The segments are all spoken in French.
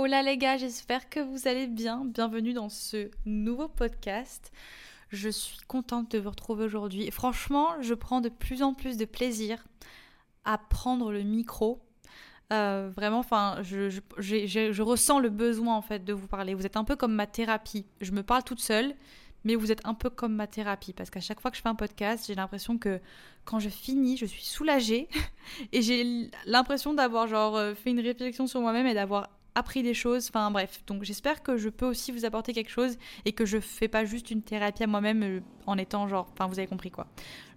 Hola les gars, j'espère que vous allez bien. Bienvenue dans ce nouveau podcast. Je suis contente de vous retrouver aujourd'hui. Franchement, je prends de plus en plus de plaisir à prendre le micro. Euh, vraiment, enfin, je, je, ressens le besoin en fait de vous parler. Vous êtes un peu comme ma thérapie. Je me parle toute seule, mais vous êtes un peu comme ma thérapie parce qu'à chaque fois que je fais un podcast, j'ai l'impression que quand je finis, je suis soulagée et j'ai l'impression d'avoir genre euh, fait une réflexion sur moi-même et d'avoir appris des choses. Enfin bref, donc j'espère que je peux aussi vous apporter quelque chose et que je fais pas juste une thérapie à moi-même euh, en étant genre, enfin vous avez compris quoi.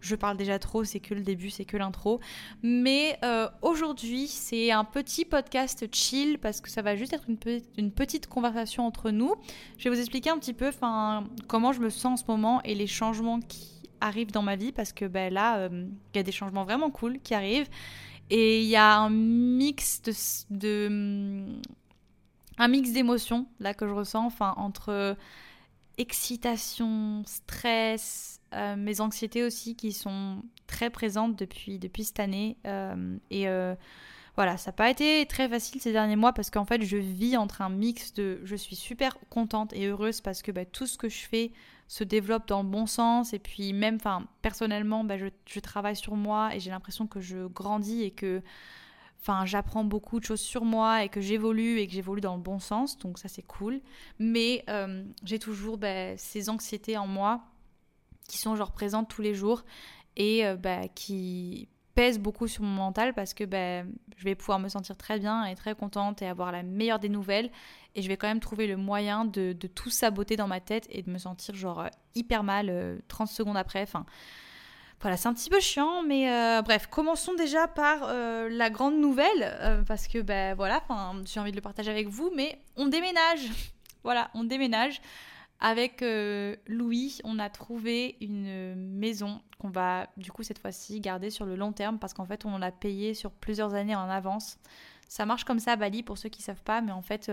Je parle déjà trop, c'est que le début, c'est que l'intro. Mais euh, aujourd'hui, c'est un petit podcast chill parce que ça va juste être une, petite conversation entre nous. Je vais vous expliquer un petit peu, comment je me sens en ce moment et les changements qui arrivent dans ma vie parce que ben là, euh, il y a des changements vraiment cool qui arrivent. Et il y a un mix de, un mix d'émotions là que je ressens, enfin entre excitation, stress, euh, mes anxiétés aussi qui sont très présentes depuis, depuis cette année. Euh, et euh, voilà, ça n'a pas été très facile ces derniers mois parce qu'en fait je vis entre un mix de je suis super contente et heureuse parce que bah, tout ce que je fais se développe dans le bon sens et puis même personnellement bah, je, travaille sur moi et j'ai l'impression que je grandis et que J'apprends beaucoup de choses sur moi et que j'évolue et que j'évolue dans le bon sens, donc ça c'est cool. Mais euh, j'ai toujours ben, ces anxiétés en moi qui sont genre présentes tous les jours et euh, ben, qui pèsent beaucoup sur mon mental parce que ben, je vais pouvoir me sentir très bien et très contente et avoir la meilleure des nouvelles et je vais quand même trouver le moyen de, tout saboter dans ma tête et de me sentir genre hyper mal 30 euh, secondes après. Voilà, c'est un petit peu chiant, mais euh, bref, commençons déjà par euh, la grande nouvelle, euh, parce que ben voilà, j'ai envie de le partager avec vous, mais on déménage. voilà, on déménage. Avec Louis, on a trouvé une maison qu'on va du coup cette fois-ci garder sur le long terme, parce qu'en fait on l'a payé sur plusieurs années en avance. Ça marche comme ça à Bali pour ceux qui savent pas, mais en fait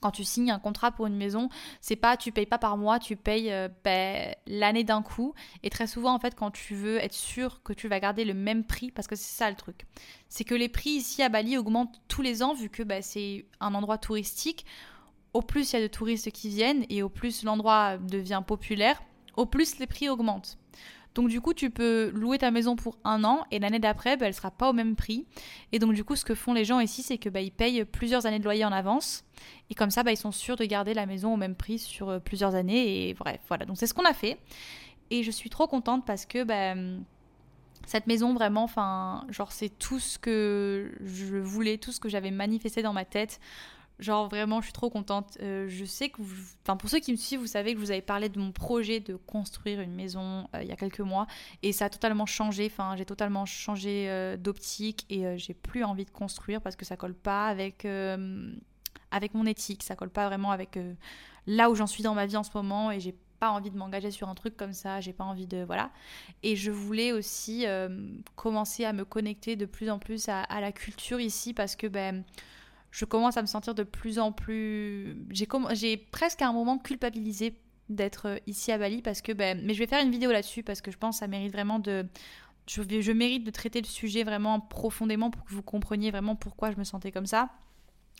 quand tu signes un contrat pour une maison, c'est pas tu payes pas par mois, tu payes euh, ben, l'année d'un coup. Et très souvent, en fait, quand tu veux être sûr que tu vas garder le même prix, parce que c'est ça le truc, c'est que les prix ici à Bali augmentent tous les ans vu que ben, c'est un endroit touristique. Au plus il y a de touristes qui viennent et au plus l'endroit devient populaire, au plus les prix augmentent. Donc du coup, tu peux louer ta maison pour un an et l'année d'après, bah, elle sera pas au même prix. Et donc du coup, ce que font les gens ici, c'est que bah, ils payent plusieurs années de loyer en avance. Et comme ça, bah, ils sont sûrs de garder la maison au même prix sur euh, plusieurs années. Et bref, voilà. Donc c'est ce qu'on a fait. Et je suis trop contente parce que bah, cette maison, vraiment, enfin, genre, c'est tout ce que je voulais, tout ce que j'avais manifesté dans ma tête. Genre vraiment, je suis trop contente. Euh, je sais que, vous... enfin pour ceux qui me suivent, vous savez que je vous avais parlé de mon projet de construire une maison euh, il y a quelques mois et ça a totalement changé. Enfin, j'ai totalement changé euh, d'optique et j'ai plus envie de construire parce que ça colle pas avec avec mon éthique, ça colle pas vraiment avec là où j'en suis dans ma vie en ce moment et j'ai pas envie de m'engager sur un truc comme ça, j'ai pas envie de voilà. Et je voulais aussi commencer à me connecter de plus en plus à, à la culture ici parce que ben je commence à me sentir de plus en plus. J'ai presque à un moment culpabilisé d'être euh, ici à Bali parce que. Ben, mais je vais faire une vidéo là-dessus parce que je pense que ça mérite vraiment de. Je, mérite de traiter le sujet vraiment profondément pour que vous compreniez vraiment pourquoi je me sentais comme ça.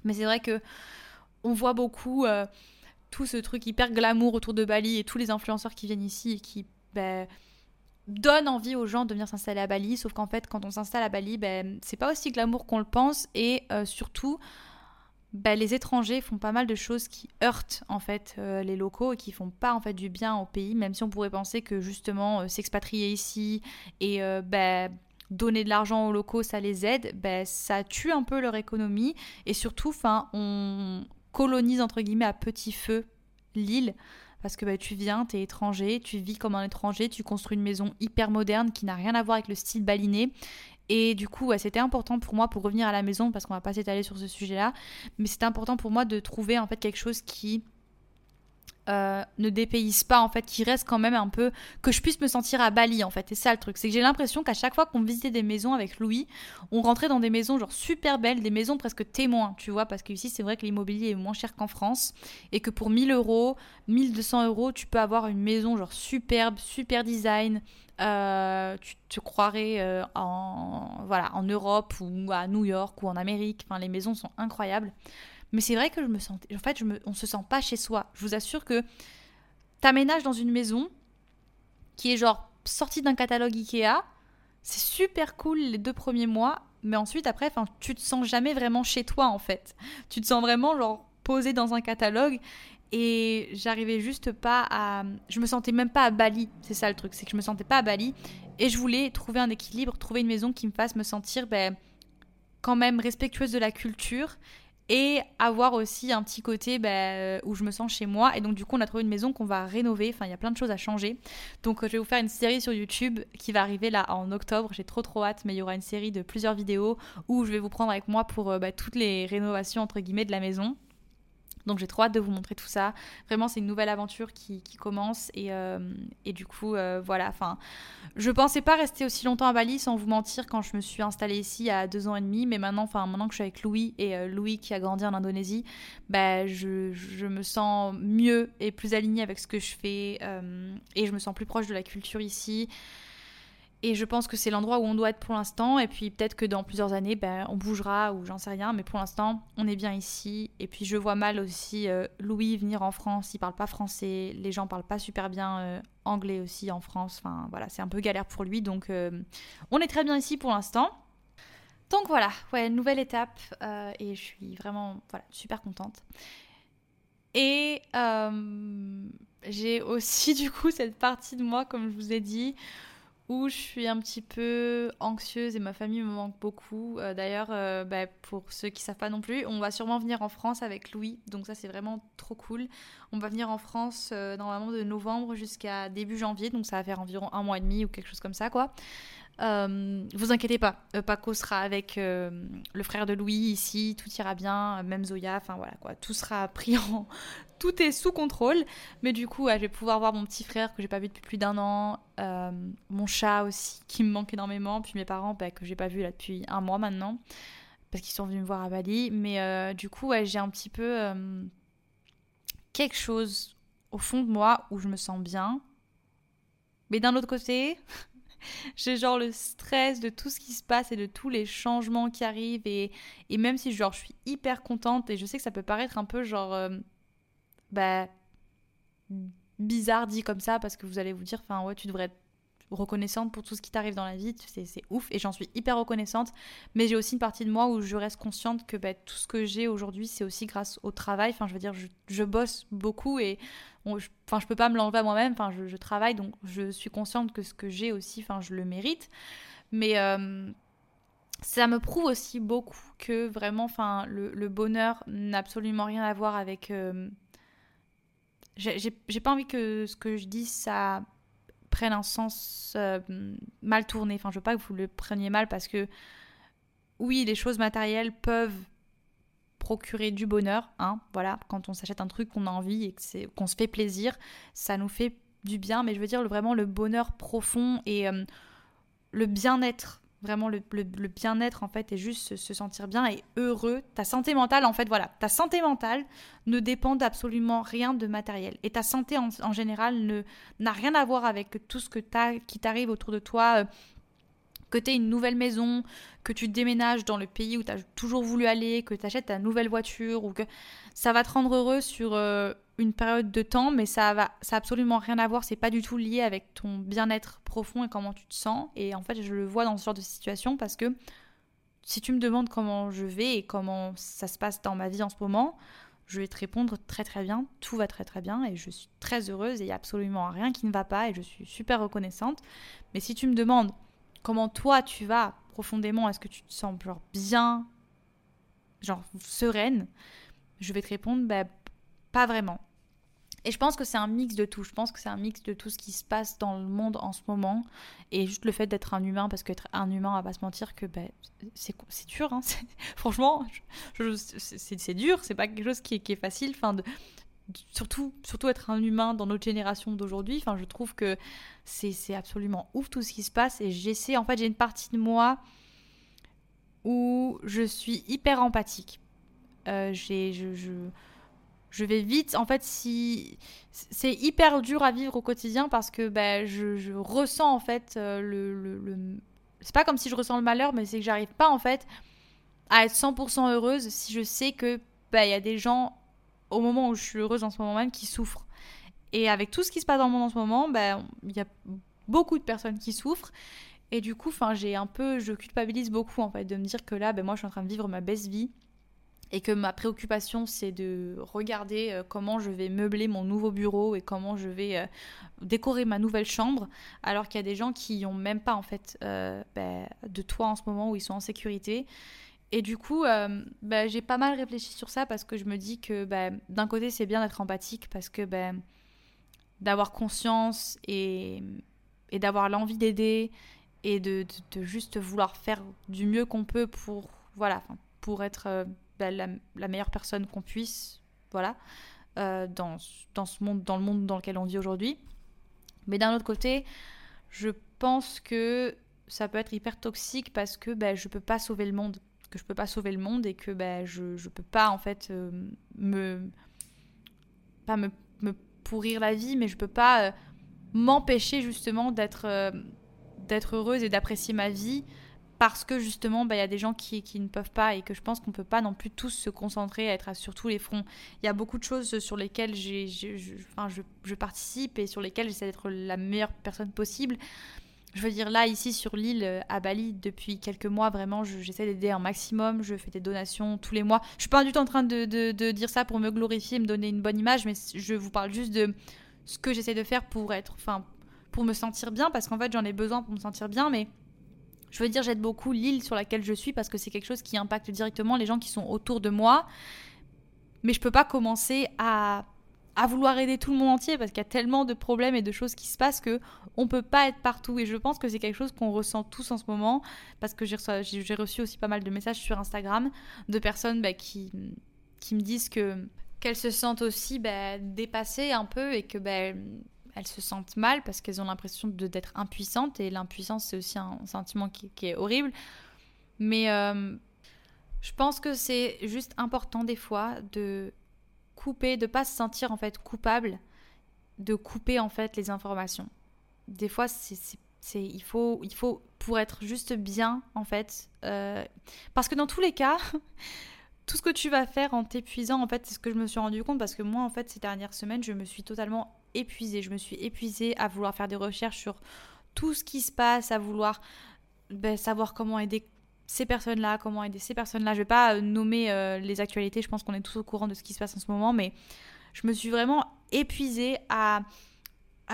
Mais c'est vrai que on voit beaucoup euh, tout ce truc hyper glamour autour de Bali et tous les influenceurs qui viennent ici et qui ben, donne envie aux gens de venir s'installer à Bali, sauf qu'en fait, quand on s'installe à Bali, ben, c'est pas aussi glamour qu'on le pense, et euh, surtout, ben, les étrangers font pas mal de choses qui heurtent en fait euh, les locaux et qui font pas en fait du bien au pays, même si on pourrait penser que justement euh, s'expatrier ici et ben, donner de l'argent aux locaux, ça les aide, ben, ça tue un peu leur économie, et surtout, enfin, on colonise entre guillemets à petit feu l'île parce que bah, tu viens, tu es étranger, tu vis comme un étranger, tu construis une maison hyper moderne qui n'a rien à voir avec le style baliné. Et du coup, c'était important pour moi, pour revenir à la maison, parce qu'on va pas s'étaler sur ce sujet-là, mais c'était important pour moi de trouver en fait quelque chose qui euh, ne dépayse pas en fait, qui reste quand même un peu que je puisse me sentir à Bali en fait. C'est ça le truc, c'est que j'ai l'impression qu'à chaque fois qu'on visitait des maisons avec Louis, on rentrait dans des maisons genre super belles, des maisons presque témoins, tu vois, parce que ici c'est vrai que l'immobilier est moins cher qu'en France et que pour 1000 euros, 1200 euros, tu peux avoir une maison genre superbe, super design. Euh, tu te croirais euh, en voilà en Europe ou à New York ou en Amérique. Enfin, les maisons sont incroyables. Mais c'est vrai que je me sentais. En fait, on se sent pas chez soi. Je vous assure que t'aménages dans une maison qui est genre sortie d'un catalogue Ikea. C'est super cool les deux premiers mois, mais ensuite après, enfin, tu te sens jamais vraiment chez toi en fait. Tu te sens vraiment genre posé dans un catalogue et j'arrivais juste pas à je me sentais même pas à Bali c'est ça le truc c'est que je me sentais pas à Bali et je voulais trouver un équilibre trouver une maison qui me fasse me sentir ben, quand même respectueuse de la culture et avoir aussi un petit côté ben, où je me sens chez moi. Et donc du coup on a trouvé une maison qu'on va rénover. Enfin il y a plein de choses à changer. Donc je vais vous faire une série sur YouTube qui va arriver là en octobre. J'ai trop trop hâte mais il y aura une série de plusieurs vidéos où je vais vous prendre avec moi pour ben, toutes les rénovations entre guillemets de la maison donc j'ai trop hâte de vous montrer tout ça. Vraiment, c'est une nouvelle aventure qui, commence. Et, euh, et, du coup, euh, voilà. Enfin, je pensais pas rester aussi longtemps à Bali, sans vous mentir, quand je me suis installée ici a deux ans et demi. Mais maintenant, enfin, maintenant que je suis avec Louis et euh, Louis qui a grandi en Indonésie, bah, je, je, me sens mieux et plus alignée avec ce que je fais. et je me sens plus proche de la culture ici. Et je pense que c'est l'endroit où on doit être pour l'instant. Et puis peut-être que dans plusieurs années, ben, on bougera ou j'en sais rien. Mais pour l'instant, on est bien ici. Et puis je vois mal aussi euh, Louis venir en France. Il parle pas français. Les gens parlent pas super bien euh, anglais aussi en France. Enfin voilà, c'est un peu galère pour lui. Donc euh, on est très bien ici pour l'instant. Donc voilà, ouais, nouvelle étape. et je suis vraiment voilà, super contente. Et j'ai aussi du coup cette partie de moi, comme je vous ai dit, où je suis un petit peu anxieuse et ma famille me manque beaucoup. Euh, d'ailleurs, euh, bah, pour ceux qui savent pas non plus, on va sûrement venir en France avec Louis, donc ça c'est vraiment trop cool. On va venir en France euh, normalement de novembre jusqu'à début janvier, donc ça va faire environ un mois et demi ou quelque chose comme ça quoi. Vous inquiétez pas, Paco sera avec le frère de Louis ici, tout ira bien, même Zoya, enfin voilà quoi, tout sera pris en, tout est sous contrôle. Mais du coup, je vais pouvoir voir mon petit frère que j'ai pas vu depuis plus d'un an, euh, mon chat aussi qui me manque énormément, puis mes parents bah, que j'ai pas vu là depuis un mois maintenant parce qu'ils sont venus me voir à Bali. Mais euh, du coup, j'ai un petit peu euh, quelque chose au fond de moi où je me sens bien. Mais d'un autre côté, j'ai genre le stress de tout ce qui se passe et de tous les changements qui arrivent. Et, même si genre, je suis hyper contente et je sais que ça peut paraître un peu genre bah, bizarre dit comme ça parce que vous allez vous dire, enfin ouais, tu devrais être reconnaissante pour tout ce qui t'arrive dans la vie, c'est ouf et j'en suis hyper reconnaissante. Mais j'ai aussi une partie de moi où je reste consciente que bah, tout ce que j'ai aujourd'hui, c'est aussi grâce au travail. Enfin, je veux dire, je, bosse beaucoup et je, enfin, peux pas me l'enlever à moi-même. Enfin, je, travaille donc je suis consciente que ce que j'ai aussi, enfin, je le mérite. Mais euh, ça me prouve aussi beaucoup que vraiment, enfin, le, bonheur n'a absolument rien à voir avec. Euh, j'ai pas envie que ce que je dis, ça prenne un sens euh, mal tourné. Enfin, je veux pas que vous le preniez mal parce que, oui, les choses matérielles peuvent procurer du bonheur. Hein, voilà, quand on s'achète un truc qu'on a envie et qu'on se fait plaisir, ça nous fait du bien. Mais je veux dire vraiment le bonheur profond et euh, le bien-être Vraiment, le, bien-être, en fait, est juste se, sentir bien et heureux. Ta santé mentale, en fait, voilà, ta santé mentale ne dépend d'absolument rien de matériel. Et ta santé, en, général, n'a rien à voir avec tout ce que as, qui t'arrive autour de toi. Euh, que tu aies une nouvelle maison, que tu déménages dans le pays où tu as toujours voulu aller, que tu achètes ta nouvelle voiture, ou que ça va te rendre heureux sur euh, une période de temps, mais ça va ça absolument rien à voir, c'est pas du tout lié avec ton bien-être profond et comment tu te sens. Et en fait, je le vois dans ce genre de situation parce que si tu me demandes comment je vais et comment ça se passe dans ma vie en ce moment, je vais te répondre très très bien, tout va très très bien et je suis très heureuse et il n'y a absolument rien qui ne va pas et je suis super reconnaissante. Mais si tu me demandes comment toi tu vas profondément, est-ce que tu te sens genre bien, genre sereine, je vais te répondre bah, pas vraiment. Et je pense que c'est un mix de tout. Je pense que c'est un mix de tout ce qui se passe dans le monde en ce moment. Et juste le fait d'être un humain, parce qu'être un humain, on va pas se mentir que bah, c'est, dur. Hein. franchement, c'est, dur. C'est pas quelque chose qui est, facile. Enfin, surtout, surtout être un humain dans notre génération d'aujourd'hui. Enfin, je trouve que c'est, absolument ouf tout ce qui se passe. Et j'essaie, en fait, j'ai une partie de moi où je suis hyper empathique. Euh, j'ai, je je vais vite. En fait, si c'est hyper dur à vivre au quotidien parce que ben, je, ressens en fait euh, le, le, C'est pas comme si je ressens le malheur, mais c'est que j'arrive pas en fait à être 100% heureuse si je sais que bah, il y a des gens, au moment où je suis heureuse en ce moment même, qui souffrent. Et avec tout ce qui se passe dans le monde en ce moment, bah, il y a beaucoup de personnes qui souffrent. Et du coup, j'ai un peu, je culpabilise beaucoup en fait de me dire que là, ben moi, je suis en train de vivre ma best vie et que ma préoccupation, c'est de regarder euh, comment je vais meubler mon nouveau bureau et comment je vais euh, décorer ma nouvelle chambre, alors qu'il y a des gens qui n'ont même pas en fait euh, ben, de toit en ce moment où ils sont en sécurité. Et du coup, ben, j'ai pas mal réfléchi sur ça parce que je me dis que ben, d'un côté, c'est bien d'être empathique parce que d'avoir conscience et, d'avoir l'envie d'aider et de, de, juste vouloir faire du mieux qu'on peut pour, voilà, pour être bah, la, meilleure personne qu'on puisse, voilà, euh, dans, dans, ce monde, dans le monde dans lequel on vit aujourd'hui. Mais d'un autre côté, je pense que ça peut être hyper toxique parce que bah, je peux pas sauver le monde, que je peux pas sauver le monde et que bah, je, je peux pas en fait euh, me pas me, me, pourrir la vie, mais je peux pas m'empêcher justement d'être d'être heureuse et d'apprécier ma vie parce que justement, bah, il y a des gens qui, ne peuvent pas et que je pense qu'on ne peut pas non plus tous se concentrer à être sur tous les fronts. Il y a beaucoup de choses sur lesquelles j'ai, je, je, je, participe et sur lesquelles j'essaie d'être la meilleure personne possible. Je veux dire, là, ici sur l'île, euh, à Bali, depuis quelques mois, vraiment, j'essaie d'aider un maximum. Je fais des donations tous les mois. Je suis pas du tout en train de, de, de dire ça pour me glorifier, me donner une bonne image, mais je vous parle juste de ce que j'essaie de faire pour être, enfin, pour me sentir bien, parce qu'en fait j'en ai besoin pour me sentir bien, mais je veux dire j'aide beaucoup l'île sur laquelle je suis parce que c'est quelque chose qui impacte directement les gens qui sont autour de moi. Mais je peux pas commencer à, vouloir aider tout le monde entier parce qu'il y a tellement de problèmes et de choses qui se passent que on peut pas être partout. Et je pense que c'est quelque chose qu'on ressent tous en ce moment parce que j'ai reçu, aussi pas mal de messages sur Instagram de personnes bah, qui, qui me disent que qu'elles se sentent aussi bah, dépassées un peu et que bah, elles se sentent mal parce qu'elles ont l'impression d'être impuissantes et l'impuissance c'est aussi un sentiment qui, est horrible. Mais euh, je pense que c'est juste important des fois de couper, de pas se sentir en fait coupable, de couper en fait les informations. Des fois c'est il faut il faut pour être juste bien en fait euh, parce que dans tous les cas tout ce que tu vas faire en t'épuisant en fait c'est ce que je me suis rendu compte parce que moi en fait ces dernières semaines je me suis totalement épuisée. Je me suis épuisée à vouloir faire des recherches sur tout ce qui se passe, à vouloir ben, savoir comment aider ces personnes-là, comment aider ces personnes-là. Je vais pas euh, nommer euh, les actualités, je pense qu'on est tous au courant de ce qui se passe en ce moment, mais je me suis vraiment épuisée à,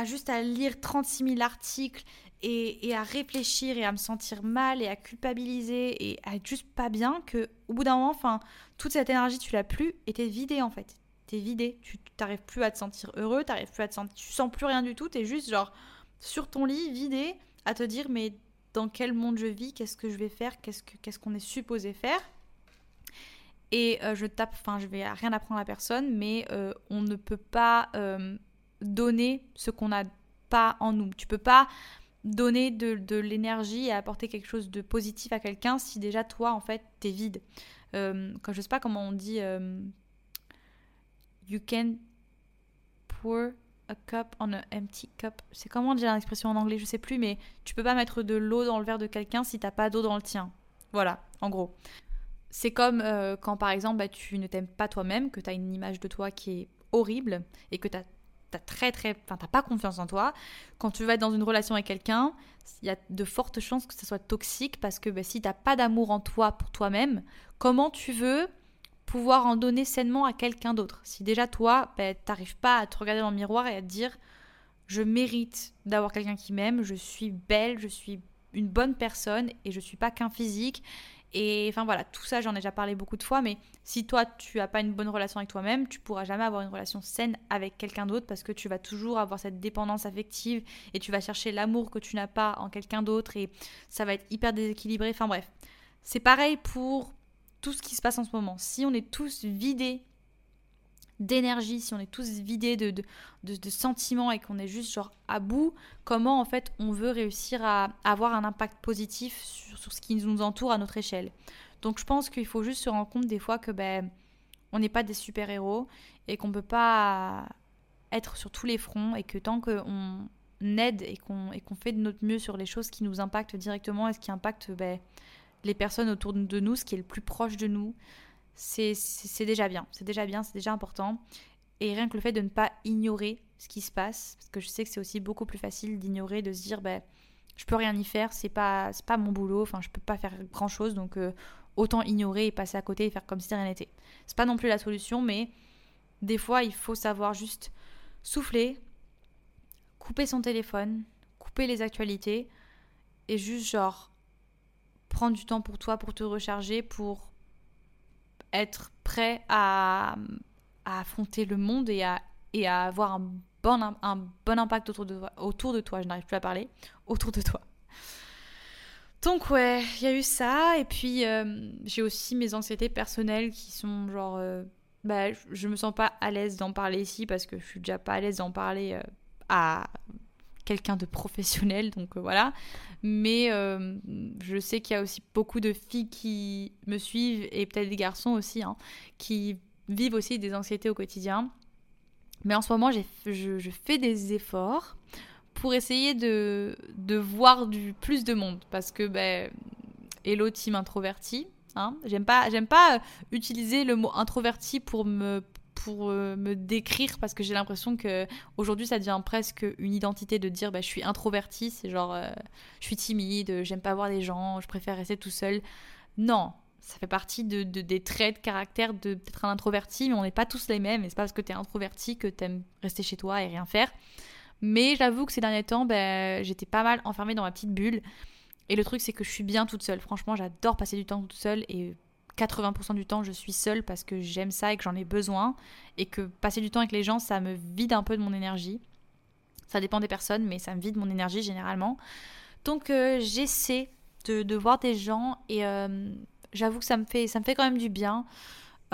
juste à lire 36 000 articles et, à réfléchir et à me sentir mal et à culpabiliser et à être juste pas bien que au bout d'un moment, toute cette énergie, tu l'as plus et t'es vidée en fait t'es vidé, tu t'arrives plus à te sentir heureux, t'arrives plus à te sentir, tu sens plus rien du tout, t'es juste genre sur ton lit, vidé, à te dire mais dans quel monde je vis, qu'est-ce que je vais faire, qu'est-ce que qu'est-ce qu'on est supposé faire? Et euh, je tape, enfin je vais rien apprendre à personne, mais euh, on ne peut pas euh, donner ce qu'on n'a pas en nous. Tu peux pas donner de, de l'énergie et apporter quelque chose de positif à quelqu'un si déjà toi en fait t'es vide. quand je sais pas comment on dit You can pour a cup on an empty cup. C'est comment dire l'expression en anglais, je sais plus, mais tu peux pas mettre de l'eau dans le verre de quelqu'un si t'as pas d'eau dans le tien. Voilà, en gros. C'est comme euh, quand par exemple bah, tu ne t'aimes pas toi-même, que tu as une image de toi qui est horrible et que tu as t'as pas confiance en toi quand tu vas être dans une relation avec quelqu'un il y a de fortes chances que ça soit toxique parce que bah, si t'as pas d'amour en toi pour toi-même comment tu veux pouvoir en donner sainement à quelqu'un d'autre. Si déjà toi, ben, t'arrives pas à te regarder dans le miroir et à te dire je mérite d'avoir quelqu'un qui m'aime, je suis belle, je suis une bonne personne et je suis pas qu'un physique. Et enfin voilà, tout ça j'en ai déjà parlé beaucoup de fois, mais si toi tu as pas une bonne relation avec toi-même, tu pourras jamais avoir une relation saine avec quelqu'un d'autre parce que tu vas toujours avoir cette dépendance affective et tu vas chercher l'amour que tu n'as pas en quelqu'un d'autre et ça va être hyper déséquilibré. Enfin bref, c'est pareil pour tout ce qui se passe en ce moment. Si on est tous vidés d'énergie, si on est tous vidés de, sentiments et qu'on est juste genre à bout, comment en fait on veut réussir à avoir un impact positif sur, ce qui nous entoure à notre échelle? Donc je pense qu'il faut juste se rendre compte des fois que ben on n'est pas des super-héros et qu'on peut pas être sur tous les fronts et que tant qu'on aide et qu'on fait de notre mieux sur les choses qui nous impactent directement et ce qui impacte ben, les personnes autour de nous, ce qui est le plus proche de nous, c'est déjà bien. C'est déjà bien, c'est déjà important. Et rien que le fait de ne pas ignorer ce qui se passe, parce que je sais que c'est aussi beaucoup plus facile d'ignorer, de se dire, ben, je peux rien y faire, c'est pas, pas mon boulot, enfin, je peux pas faire grand chose, donc euh, autant ignorer et passer à côté et faire comme si rien n'était. C'est pas non plus la solution, mais des fois, il faut savoir juste souffler, couper son téléphone, couper les actualités et juste genre prendre du temps pour toi, pour te recharger, pour être prêt à, affronter le monde et à, avoir un bon, impact autour de, toi, autour de toi. Je n'arrive plus à parler. Autour de toi. Donc ouais, il y a eu ça. Et puis euh, j'ai aussi mes anxiétés personnelles qui sont genre... Euh, bah, je me sens pas à l'aise d'en parler ici parce que je suis déjà pas à l'aise d'en parler euh, à quelqu'un de professionnel, donc voilà. Mais je sais qu'il y a aussi beaucoup de filles qui me suivent et peut-être des garçons aussi, hein, qui vivent aussi des anxiétés au quotidien. Mais en ce moment, je, fais des efforts pour essayer de, de voir du plus de monde parce que ben hello team introverti hein. j'aime pas j'aime pas utiliser le mot introverti pour me pour euh, me décrire parce que j'ai l'impression que aujourd'hui ça devient presque une identité de dire bah, je suis introverti c'est genre euh, je suis timide j'aime pas voir les gens je préfère rester tout seul non ça fait partie de, des traits de caractère de peut-être un introverti mais on n'est pas tous les mêmes et c'est pas parce que tu es introverti que tu aimes rester chez toi et rien faire mais j'avoue que ces derniers temps, ben, j'étais pas mal enfermée dans ma petite bulle. Et le truc, c'est que je suis bien toute seule. Franchement, j'adore passer du temps toute seule. Et 80% du temps, je suis seule parce que j'aime ça et que j'en ai besoin. Et que passer du temps avec les gens, ça me vide un peu de mon énergie. Ça dépend des personnes, mais ça me vide mon énergie généralement. Donc euh, j'essaie de, voir des gens et euh, j'avoue que ça me, fait, ça me fait quand même du bien.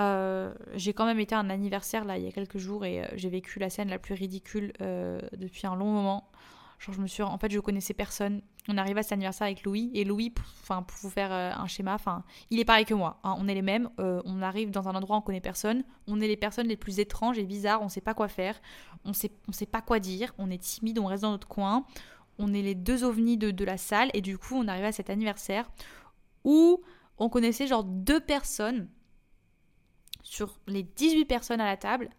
Euh, j'ai quand même été à un anniversaire là il y a quelques jours et j'ai vécu la scène la plus ridicule depuis un long moment. Je me suis en fait je connaissais personne. On arrive à cet anniversaire avec Louis et Louis pour vous faire un schéma, enfin il est pareil que moi. Hein. on est les mêmes. on arrive dans un endroit on connaît personne. On est les personnes les plus étranges et bizarres. On sait pas quoi faire. On sait on sait pas quoi dire. On est timide. On reste dans notre coin. On est les deux ovnis de, de la salle et du coup on arrive à cet anniversaire où on connaissait genre deux personnes sur les 18 personnes à la table.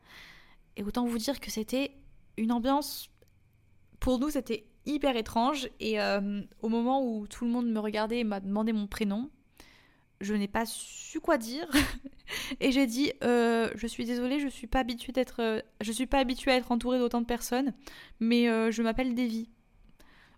Et autant vous dire que c'était une ambiance, pour nous, c'était hyper étrange. Et euh, au moment où tout le monde me regardait et m'a demandé mon prénom, je n'ai pas su quoi dire. et j'ai dit, euh, je suis désolée, je suis pas habituée d'être, euh, je suis pas habituée à être entourée d'autant de personnes, mais je m'appelle Davy.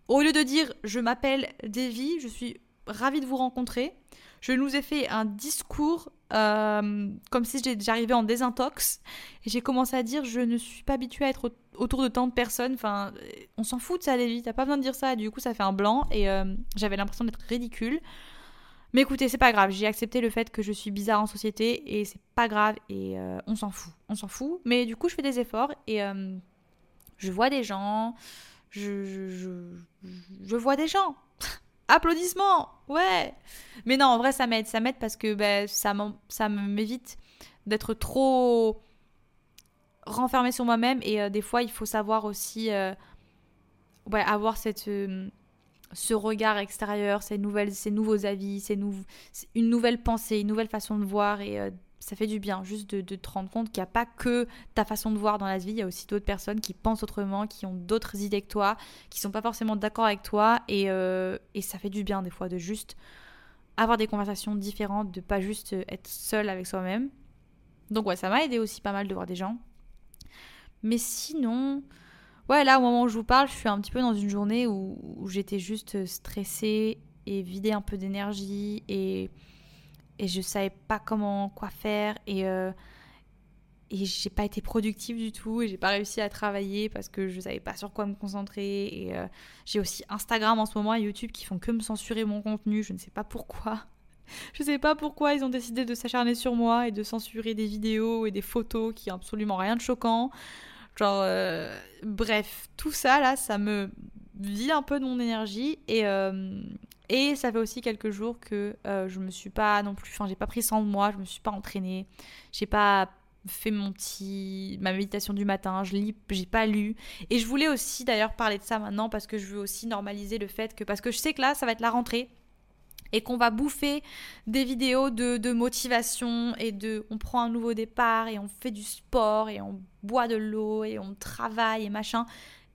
Au lieu de dire je m'appelle Davy, je suis ravie de vous rencontrer. Je nous ai fait un discours comme si j'arrivais en désintox. Et j'ai commencé à dire je ne suis pas habituée à être autour de tant de personnes. Enfin, on s'en fout de ça, Lévi. T'as pas besoin de dire ça. du coup, ça fait un blanc. Et euh, j'avais l'impression d'être ridicule. Mais écoutez, c'est pas grave. J'ai accepté le fait que je suis bizarre en société. Et c'est pas grave. Et euh, on s'en fout. On s'en fout. Mais du coup, je fais des efforts. Et je vois des gens. je vois des gens. Applaudissements Ouais Mais non, en vrai, ça m'aide. Ça m'aide parce que ben, ça m'évite d'être trop renfermé sur moi-même. Et euh, des fois, il faut savoir aussi euh, avoir cette, euh, ce regard extérieur, ces, nouvelles, ces nouveaux avis, ces une nouvelle pensée, une nouvelle façon de voir. Et ça fait du bien juste de, te rendre compte qu'il n'y a pas que ta façon de voir dans la vie, il y a aussi d'autres personnes qui pensent autrement, qui ont d'autres idées que toi, qui sont pas forcément d'accord avec toi et, et, ça fait du bien des fois de juste avoir des conversations différentes, de pas juste être seul avec soi-même. Donc ouais, ça m'a aidé aussi pas mal de voir des gens. Mais sinon, ouais, là au moment où je vous parle, je suis un petit peu dans une journée où, j'étais juste stressée et vidée un peu d'énergie et et je savais pas comment quoi faire et euh, et j'ai pas été productive du tout et j'ai pas réussi à travailler parce que je savais pas sur quoi me concentrer et euh, j'ai aussi Instagram en ce moment et YouTube qui font que me censurer mon contenu je ne sais pas pourquoi. Je sais pas pourquoi ils ont décidé de s'acharner sur moi et de censurer des vidéos et des photos qui ont absolument rien de choquant genre euh, bref tout ça là ça me vide un peu de mon énergie et et ça fait aussi quelques jours que euh, je me suis pas non plus, enfin j'ai pas pris soin de moi, je me suis pas entraînée, j'ai pas fait mon petit ma méditation du matin, je lis, j'ai pas lu. Et je voulais aussi d'ailleurs parler de ça maintenant parce que je veux aussi normaliser le fait que parce que je sais que là ça va être la rentrée. Et qu'on va bouffer des vidéos de, motivation et de on prend un nouveau départ et on fait du sport et on boit de l'eau et on travaille et machin.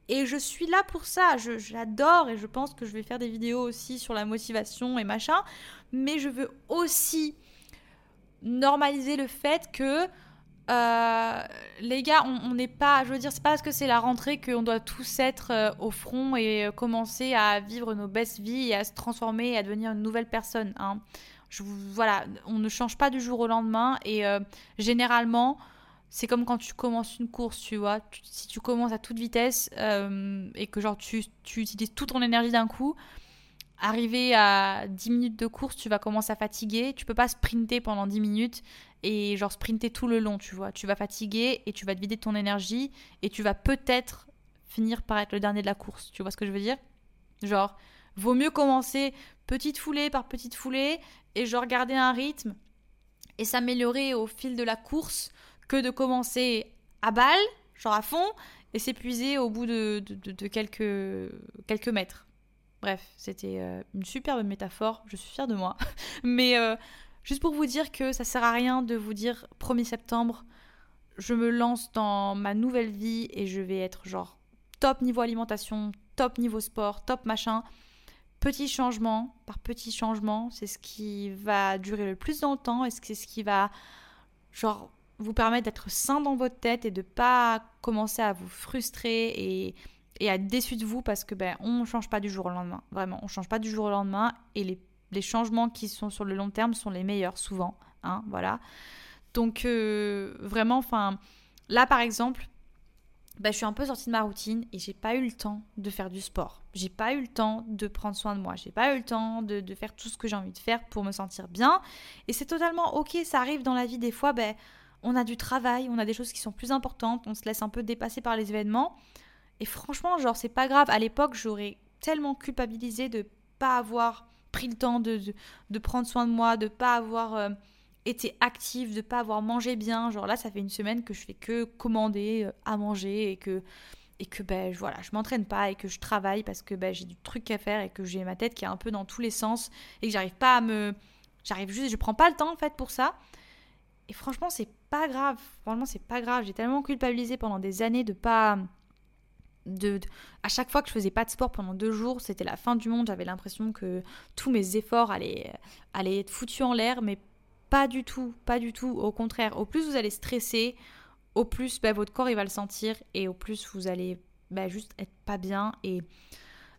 Et je suis là pour ça, j'adore et je pense que je vais faire des vidéos aussi sur la motivation et machin, mais je veux aussi normaliser le fait que euh, les gars, on n'est pas, je veux dire, c'est pas parce que c'est la rentrée qu'on doit tous être euh, au front et euh, commencer à vivre nos best vies et à se transformer et à devenir une nouvelle personne. Hein. Je, voilà, on ne change pas du jour au lendemain et généralement, c'est comme quand tu commences une course, tu vois. si tu commences à toute vitesse et que genre tu, tu utilises toute ton énergie d'un coup, arrivé à 10 minutes de course, tu vas commencer à fatiguer. Tu peux pas sprinter pendant 10 minutes et genre sprinter tout le long, tu vois. Tu vas fatiguer et tu vas te vider de ton énergie et tu vas peut-être finir par être le dernier de la course. Tu vois ce que je veux dire? Genre, vaut mieux commencer petite foulée par petite foulée et genre garder un rythme et s'améliorer au fil de la course que de commencer à balle, genre à fond, et s'épuiser au bout de, de, quelques, quelques mètres. Bref, c'était euh, une superbe métaphore, je suis fière de moi. Mais euh, Juste pour vous dire que ça sert à rien de vous dire 1er septembre, je me lance dans ma nouvelle vie et je vais être genre top niveau alimentation, top niveau sport, top machin. Petit changement par petit changement, c'est ce qui va durer le plus dans le temps et c'est ce qui va genre vous permettre d'être sain dans votre tête et de pas commencer à vous frustrer et, à être déçu de vous parce que ben on change pas du jour au lendemain. Vraiment, on change pas du jour au lendemain et les les changements qui sont sur le long terme sont les meilleurs souvent. Hein, voilà. Donc euh, vraiment, enfin, là par exemple, bah, je suis un peu sortie de ma routine et j'ai pas eu le temps de faire du sport. J'ai pas eu le temps de prendre soin de moi. J'ai pas eu le temps de, faire tout ce que j'ai envie de faire pour me sentir bien. Et c'est totalement ok, ça arrive dans la vie des fois. Ben, on a du travail, on a des choses qui sont plus importantes, on se laisse un peu dépasser par les événements. Et franchement, genre, c'est pas grave. À l'époque, j'aurais tellement culpabilisé de pas avoir pris le temps de, prendre soin de moi, de pas avoir euh, été active, de pas avoir mangé bien. Genre là, ça fait une semaine que je fais que commander euh, à manger et que et que ben voilà, je m'entraîne pas et que je travaille parce que ben, j'ai du truc à faire et que j'ai ma tête qui est un peu dans tous les sens et que j'arrive pas à me j'arrive juste je prends pas le temps en fait pour ça. Et franchement, c'est pas grave. Franchement, c'est pas grave. J'ai tellement culpabilisé pendant des années de pas de, à chaque fois que je faisais pas de sport pendant deux jours, c'était la fin du monde. J'avais l'impression que tous mes efforts allaient, allaient être foutus en l'air, mais pas du tout, pas du tout. Au contraire, au plus vous allez stresser, au plus bah, votre corps il va le sentir et au plus vous allez bah, juste être pas bien et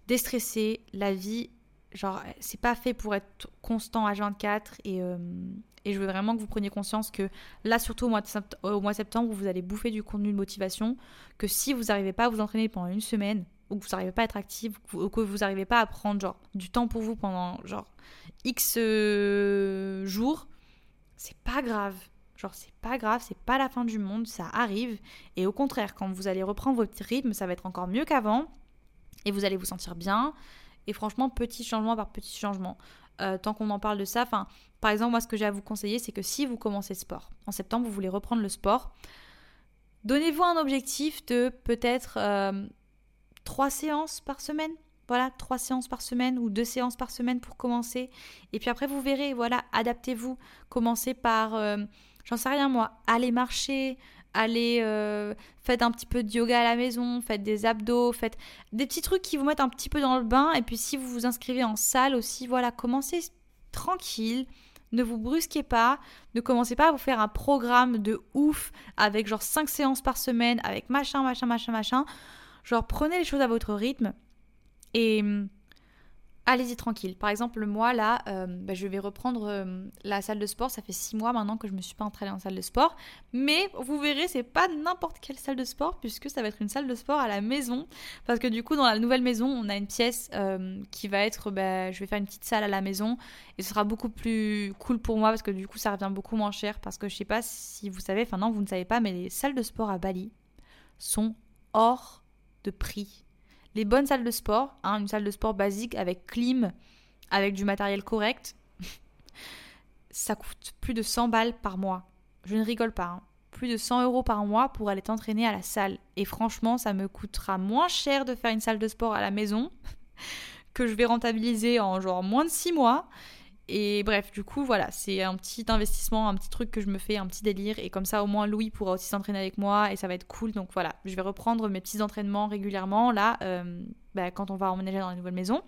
déstresser. La vie, genre, c'est pas fait pour être constant à 24 et, euh, et je veux vraiment que vous preniez conscience que là, surtout au mois, de au de septembre, où vous allez bouffer du contenu de motivation, que si vous n'arrivez pas à vous entraîner pendant une semaine, ou que vous n'arrivez pas à être actif, ou que vous n'arrivez pas à prendre genre du temps pour vous pendant genre X euh, jours, c'est pas grave. Genre c'est pas grave, c'est pas la fin du monde, ça arrive. Et au contraire, quand vous allez reprendre votre rythme, ça va être encore mieux qu'avant. Et vous allez vous sentir bien. Et franchement, petit changement par petit changement. Euh, tant qu'on en parle de ça, enfin, par exemple, moi, ce que j'ai à vous conseiller, c'est que si vous commencez le sport, en septembre, vous voulez reprendre le sport, donnez-vous un objectif de peut-être euh, trois séances par semaine. Voilà, trois séances par semaine ou deux séances par semaine pour commencer. Et puis après, vous verrez, voilà, adaptez-vous. Commencez par, euh, j'en sais rien moi, aller marcher, allez, euh, faites un petit peu de yoga à la maison, faites des abdos, faites des petits trucs qui vous mettent un petit peu dans le bain. Et puis si vous vous inscrivez en salle aussi, voilà, commencez tranquille. Ne vous brusquez pas, ne commencez pas à vous faire un programme de ouf avec genre 5 séances par semaine, avec machin, machin, machin, machin. Genre prenez les choses à votre rythme et hum, allez-y tranquille. Par exemple, moi là, euh, bah, je vais reprendre euh, la salle de sport. Ça fait six mois maintenant que je me suis pas entraînée en salle de sport. Mais vous verrez, c'est pas n'importe quelle salle de sport puisque ça va être une salle de sport à la maison. Parce que du coup, dans la nouvelle maison, on a une pièce euh, qui va être, bah, je vais faire une petite salle à la maison et ce sera beaucoup plus cool pour moi parce que du coup, ça revient beaucoup moins cher. Parce que je sais pas si vous savez, enfin non, vous ne savez pas, mais les salles de sport à Bali sont hors de prix les bonnes salles de sport, hein, une salle de sport basique avec clim, avec du matériel correct, ça coûte plus de 100 balles par mois. Je ne rigole pas. Hein. Plus de 100 euros par mois pour aller t'entraîner à la salle. Et franchement, ça me coûtera moins cher de faire une salle de sport à la maison que je vais rentabiliser en genre moins de 6 mois. Et bref, du coup, voilà, c'est un petit investissement, un petit truc que je me fais, un petit délire. Et comme ça, au moins, Louis pourra aussi s'entraîner avec moi et ça va être cool. Donc voilà, je vais reprendre mes petits entraînements régulièrement là, euh, bah, quand on va emménager dans la nouvelle maison.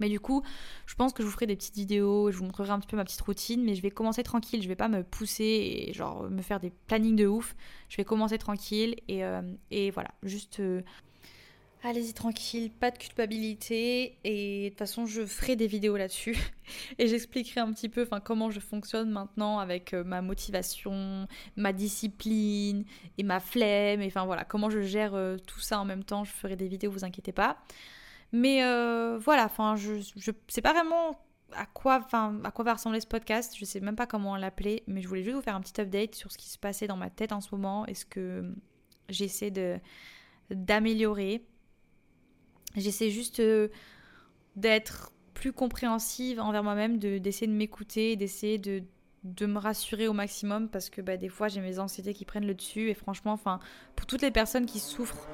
Mais du coup, je pense que je vous ferai des petites vidéos, je vous montrerai un petit peu ma petite routine, mais je vais commencer tranquille, je vais pas me pousser et genre me faire des plannings de ouf. Je vais commencer tranquille et, euh, voilà, juste euh, allez-y tranquille, pas de culpabilité et de toute façon, je ferai des vidéos là-dessus et j'expliquerai un petit peu comment je fonctionne maintenant avec euh, ma motivation, ma discipline et ma flemme et enfin voilà, comment je gère tout ça en même temps, je ferai des vidéos, vous inquiétez pas. Mais euh, voilà, enfin, je, je sais pas vraiment à quoi, à quoi va ressembler ce podcast. Je sais même pas comment l'appeler, mais je voulais juste vous faire un petit update sur ce qui se passait dans ma tête en ce moment et ce que j'essaie de d'améliorer. J'essaie juste euh, d'être plus compréhensive envers moi-même, d'essayer de, m'écouter, d'essayer de, me rassurer au maximum parce que bah, des fois j'ai mes anxiétés qui prennent le dessus et franchement, enfin, pour toutes les personnes qui souffrent,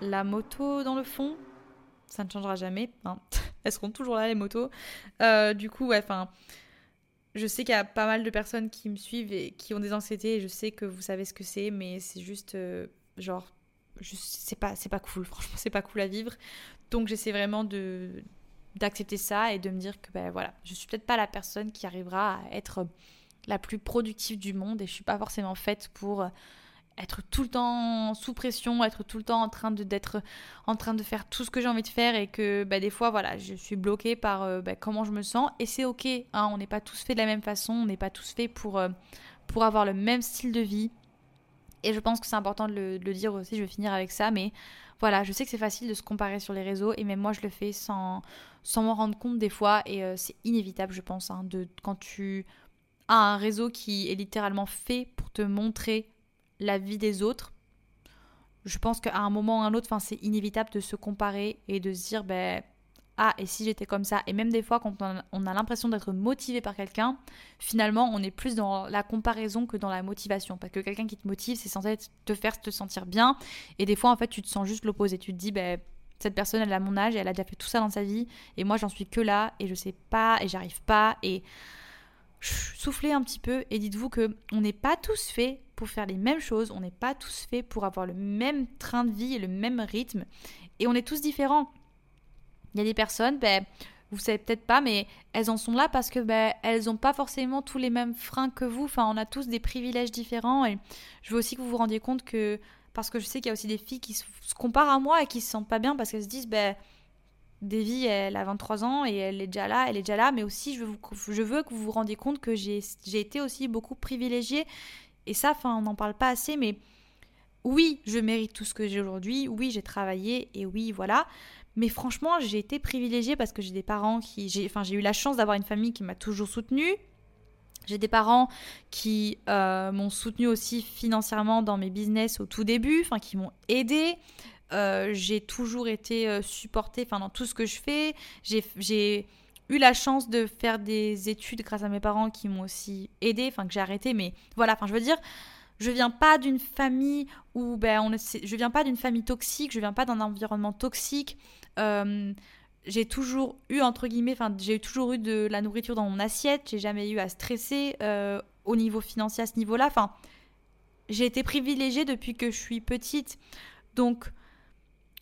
la moto dans le fond, ça ne changera jamais. Hein. Elles seront toujours là, les motos. Euh, du coup, ouais, enfin, je sais qu'il y a pas mal de personnes qui me suivent et qui ont des anxiétés et je sais que vous savez ce que c'est, mais c'est juste, euh, genre, c'est pas, c'est pas cool, franchement, c'est pas cool à vivre. Donc j'essaie vraiment de d'accepter ça et de me dire que ben voilà, je suis peut-être pas la personne qui arrivera à être la plus productive du monde et je suis pas forcément faite pour être tout le temps sous pression, être tout le temps en train de d'être en train de faire tout ce que j'ai envie de faire et que bah, des fois voilà, je suis bloquée par euh, bah, comment je me sens et c'est ok. Hein, on n'est pas tous faits de la même façon, on n'est pas tous faits pour euh, pour avoir le même style de vie. Et je pense que c'est important de le, dire aussi. Je vais finir avec ça, mais voilà, je sais que c'est facile de se comparer sur les réseaux et même moi je le fais sans sans m'en rendre compte des fois et euh, c'est inévitable, je pense, hein, de quand tu as un réseau qui est littéralement fait pour te montrer la vie des autres, je pense qu'à un moment ou à un autre, c'est inévitable de se comparer et de se dire, ben, ah, et si j'étais comme ça? Et même des fois, quand on a, l'impression d'être motivé par quelqu'un, finalement, on est plus dans la comparaison que dans la motivation. Parce que quelqu'un qui te motive, c'est censé te faire te sentir bien. Et des fois, en fait, tu te sens juste l'opposé. Tu te dis, ben, cette personne, elle a mon âge elle a déjà fait tout ça dans sa vie. Et moi, j'en suis que là et je sais pas et j'arrive pas. Et soufflez un petit peu et dites-vous que on n'est pas tous faits pour faire les mêmes choses, on n'est pas tous faits pour avoir le même train de vie et le même rythme, et on est tous différents. Il y a des personnes, ben, vous savez peut-être pas, mais elles en sont là parce que ben, elles n'ont pas forcément tous les mêmes freins que vous. Enfin, on a tous des privilèges différents, et je veux aussi que vous vous rendiez compte que, parce que je sais qu'il y a aussi des filles qui se comparent à moi et qui se sentent pas bien parce qu'elles se disent, ben, Davy, elle a 23 ans et elle est déjà là, elle est déjà là, mais aussi je veux, que vous vous rendiez compte que j'ai été aussi beaucoup privilégiée. Et ça, enfin, on n'en parle pas assez, mais oui, je mérite tout ce que j'ai aujourd'hui, oui, j'ai travaillé, et oui, voilà. Mais franchement, j'ai été privilégiée parce que j'ai des parents qui. J'ai, enfin, j'ai eu la chance d'avoir une famille qui m'a toujours soutenue. J'ai des parents qui euh, m'ont soutenue aussi financièrement dans mes business au tout début, enfin, qui m'ont aidée. Euh, j'ai toujours été euh, supportée dans tout ce que je fais. J'ai eu la chance de faire des études grâce à mes parents qui m'ont aussi aidé, enfin que j'ai arrêté, mais voilà, enfin je veux dire, je viens pas d'une famille où ben on je viens pas d'une famille toxique, je viens pas d'un environnement toxique. Euh, j'ai toujours eu entre guillemets, enfin j'ai toujours eu de la nourriture dans mon assiette, j'ai jamais eu à stresser au niveau financier à ce niveau-là. Enfin, j'ai été privilégiée depuis que je suis petite, donc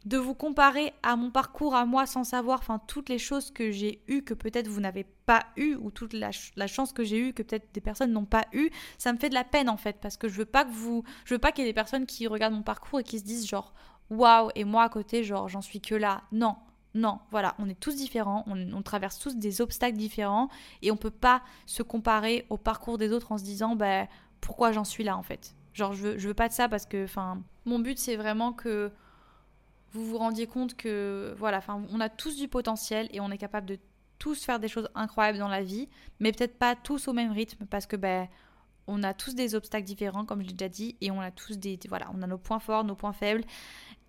de vous comparer à mon parcours, à moi, sans savoir, enfin, toutes les choses que j'ai eues que peut-être vous n'avez pas eues, ou toute la, chance que j'ai eue que peut-être des personnes n'ont pas eu, ça me fait de la peine en fait, parce que je veux pas que vous, je veux pas qu'il y ait des personnes qui regardent mon parcours et qui se disent genre, waouh, et moi à côté, genre, j'en suis que là. Non, non, voilà, on est tous différents, on, traverse tous des obstacles différents, et on peut pas se comparer au parcours des autres en se disant, ben, pourquoi j'en suis là en fait. Genre, je veux, je veux pas de ça parce que, enfin, mon but c'est vraiment que vous vous rendiez compte que voilà, enfin, on a tous du potentiel et on est capable de tous faire des choses incroyables dans la vie, mais peut-être pas tous au même rythme parce que ben on a tous des obstacles différents comme je l'ai déjà dit et on a tous des voilà, on a nos points forts, nos points faibles.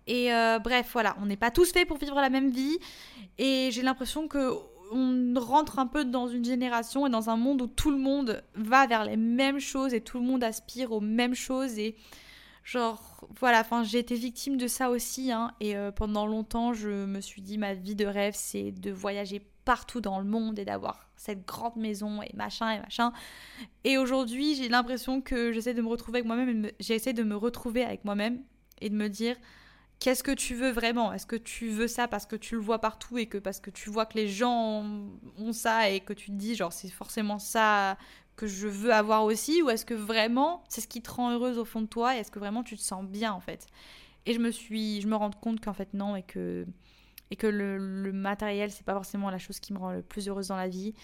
Et euh, bref, voilà, on n'est pas tous faits pour vivre la même vie et j'ai l'impression que on rentre un peu dans une génération et dans un monde où tout le monde va vers les mêmes choses et tout le monde aspire aux mêmes choses et Genre, voilà, enfin, j'ai été victime de ça aussi. Hein, et euh, pendant longtemps, je me suis dit, ma vie de rêve, c'est de voyager partout dans le monde et d'avoir cette grande maison et machin et machin. Et aujourd'hui, j'ai l'impression que j'essaie de me retrouver avec moi-même, j'essaie de me retrouver avec moi-même et de me dire qu'est-ce que tu veux vraiment? Est-ce que tu veux ça parce que tu le vois partout et que parce que tu vois que les gens ont ça et que tu te dis genre c'est forcément ça que je veux avoir aussi ou est-ce que vraiment c'est ce qui te rend heureuse au fond de toi et est-ce que vraiment tu te sens bien en fait? Et je me suis je me rends compte qu'en fait non et que et que le, le matériel c'est pas forcément la chose qui me rend le plus heureuse dans la vie.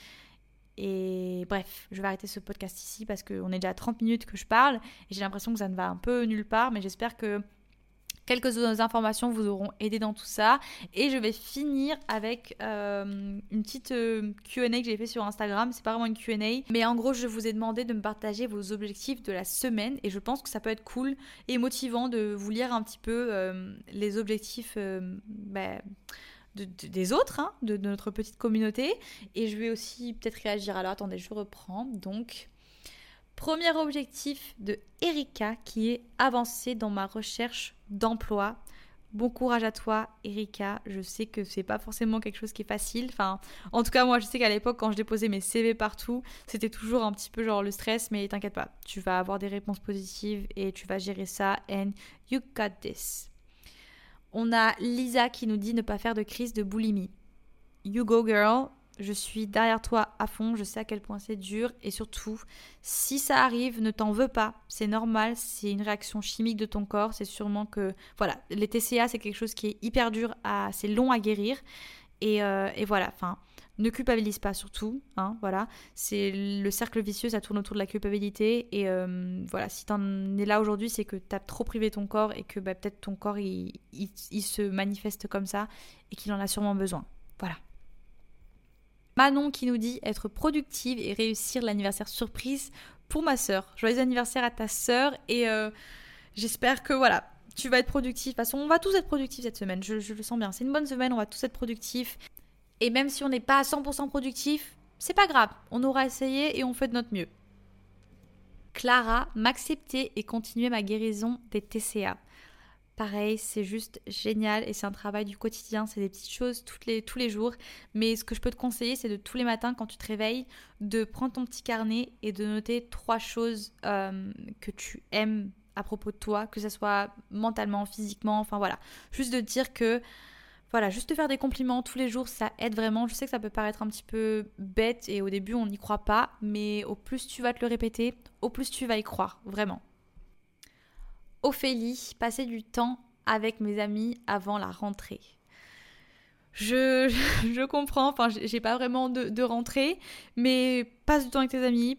Et bref, je vais arrêter ce podcast ici parce qu'on est déjà à 30 minutes que je parle et j'ai l'impression que ça ne va un peu nulle part, mais j'espère que Quelques informations vous auront aidé dans tout ça. Et je vais finir avec euh, une petite euh, QA que j'ai fait sur Instagram. C'est pas vraiment une QA, mais en gros, je vous ai demandé de me partager vos objectifs de la semaine. Et je pense que ça peut être cool et motivant de vous lire un petit peu euh, les objectifs. Bah, des autres, hein, de, de, notre petite communauté. Et je vais aussi peut-être réagir. Alors attendez, je reprends. Donc, Premier objectif de Erika qui est avancer dans ma recherche d'emploi. Bon courage à toi, Erika. Je sais que c'est pas forcément quelque chose qui est facile. Enfin, en tout cas, moi, je sais qu'à l'époque, quand je déposais mes CV partout, c'était toujours un petit peu genre le stress, mais t'inquiète pas, tu vas avoir des réponses positives et tu vas gérer ça. And you got this. On a Lisa qui nous dit ne pas faire de crise de boulimie. You go, girl je suis derrière toi à fond, je sais à quel point c'est dur et surtout, si ça arrive, ne t'en veux pas, c'est normal, c'est une réaction chimique de ton corps, c'est sûrement que, voilà, les TCA c'est quelque chose qui est hyper dur, à, c'est long à guérir. Et, euh, voilà, enfin, ne culpabilise pas surtout, hein, voilà, c'est le cercle vicieux, ça tourne autour de la culpabilité. Et euh, voilà, si t'en es là aujourd'hui, c'est que t'as trop privé ton corps et que bah, peut-être ton corps il se manifeste comme ça et qu'il en a sûrement besoin, voilà. Manon qui nous dit être productive et réussir l'anniversaire surprise pour ma sœur. Joyeux anniversaire à ta sœur et euh, j'espère que voilà, tu vas être productif. De toute façon, on va tous être productifs cette semaine, je, je le sens bien. C'est une bonne semaine, on va tous être productifs. Et même si on n'est pas à 100% productif, c'est pas grave, on aura essayé et on fait de notre mieux. Clara, m'accepter et continuer ma guérison des TCA. Pareil, c'est juste génial et c'est un travail du quotidien, c'est des petites choses toutes les, tous les jours. Mais ce que je peux te conseiller, c'est de tous les matins quand tu te réveilles, de prendre ton petit carnet et de noter trois choses euh, que tu aimes à propos de toi, que ce soit mentalement, physiquement, enfin voilà. Juste de dire que, voilà, juste de faire des compliments tous les jours, ça aide vraiment. Je sais que ça peut paraître un petit peu bête et au début on n'y croit pas, mais au plus tu vas te le répéter, au plus tu vas y croire, vraiment. Ophélie, passer du temps avec mes amis avant la rentrée. Je, je comprends, enfin j'ai pas vraiment de, rentrée, mais passe du temps avec tes amis,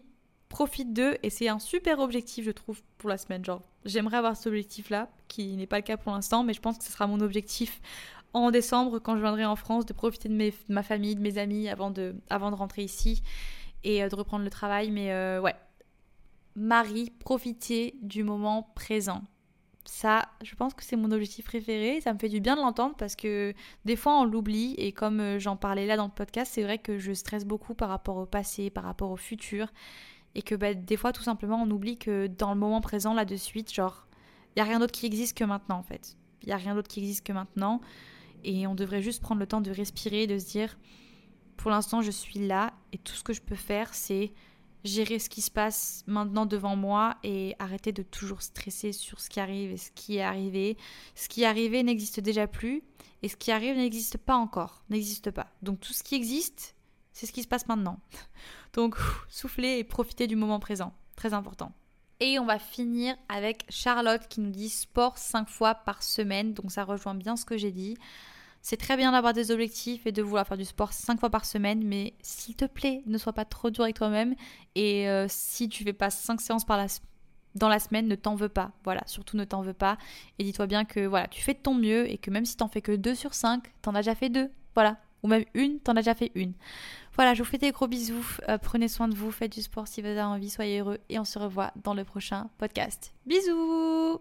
profite d'eux et c'est un super objectif je trouve pour la semaine. Genre j'aimerais avoir cet objectif là, qui n'est pas le cas pour l'instant, mais je pense que ce sera mon objectif en décembre quand je viendrai en France de profiter de, ma famille, de mes amis avant de, rentrer ici et euh, de reprendre le travail. Mais euh, ouais, Marie, profitez du moment présent ça, je pense que c'est mon objectif préféré. Ça me fait du bien de l'entendre parce que des fois on l'oublie et comme euh, j'en parlais là dans le podcast, c'est vrai que je stresse beaucoup par rapport au passé, par rapport au futur et que bah, des fois tout simplement on oublie que dans le moment présent là de suite, genre il y a rien d'autre qui existe que maintenant en fait. Il y a rien d'autre qui existe que maintenant et on devrait juste prendre le temps de respirer, de se dire pour l'instant je suis là et tout ce que je peux faire c'est gérer ce qui se passe maintenant devant moi et arrêter de toujours stresser sur ce qui arrive et ce qui est arrivé. Ce qui est arrivé n'existe déjà plus et ce qui arrive n'existe pas encore, n'existe pas. Donc tout ce qui existe, c'est ce qui se passe maintenant. Donc souffler et profiter du moment présent, très important. Et on va finir avec Charlotte qui nous dit sport 5 fois par semaine, donc ça rejoint bien ce que j'ai dit. C'est très bien d'avoir des objectifs et de vouloir faire du sport 5 fois par semaine, mais s'il te plaît, ne sois pas trop dur avec toi-même. Et euh, si tu fais pas 5 séances dans la semaine, ne t'en veux pas. Voilà, surtout ne t'en veux pas. Et dis-toi bien que voilà, tu fais de ton mieux et que même si t'en fais que 2 sur 5, t'en as déjà fait 2. Voilà. Ou même une, t'en as déjà fait une. Voilà, je vous fais des gros bisous. Euh, prenez soin de vous, faites du sport si vous avez envie, soyez heureux. Et on se revoit dans le prochain podcast. Bisous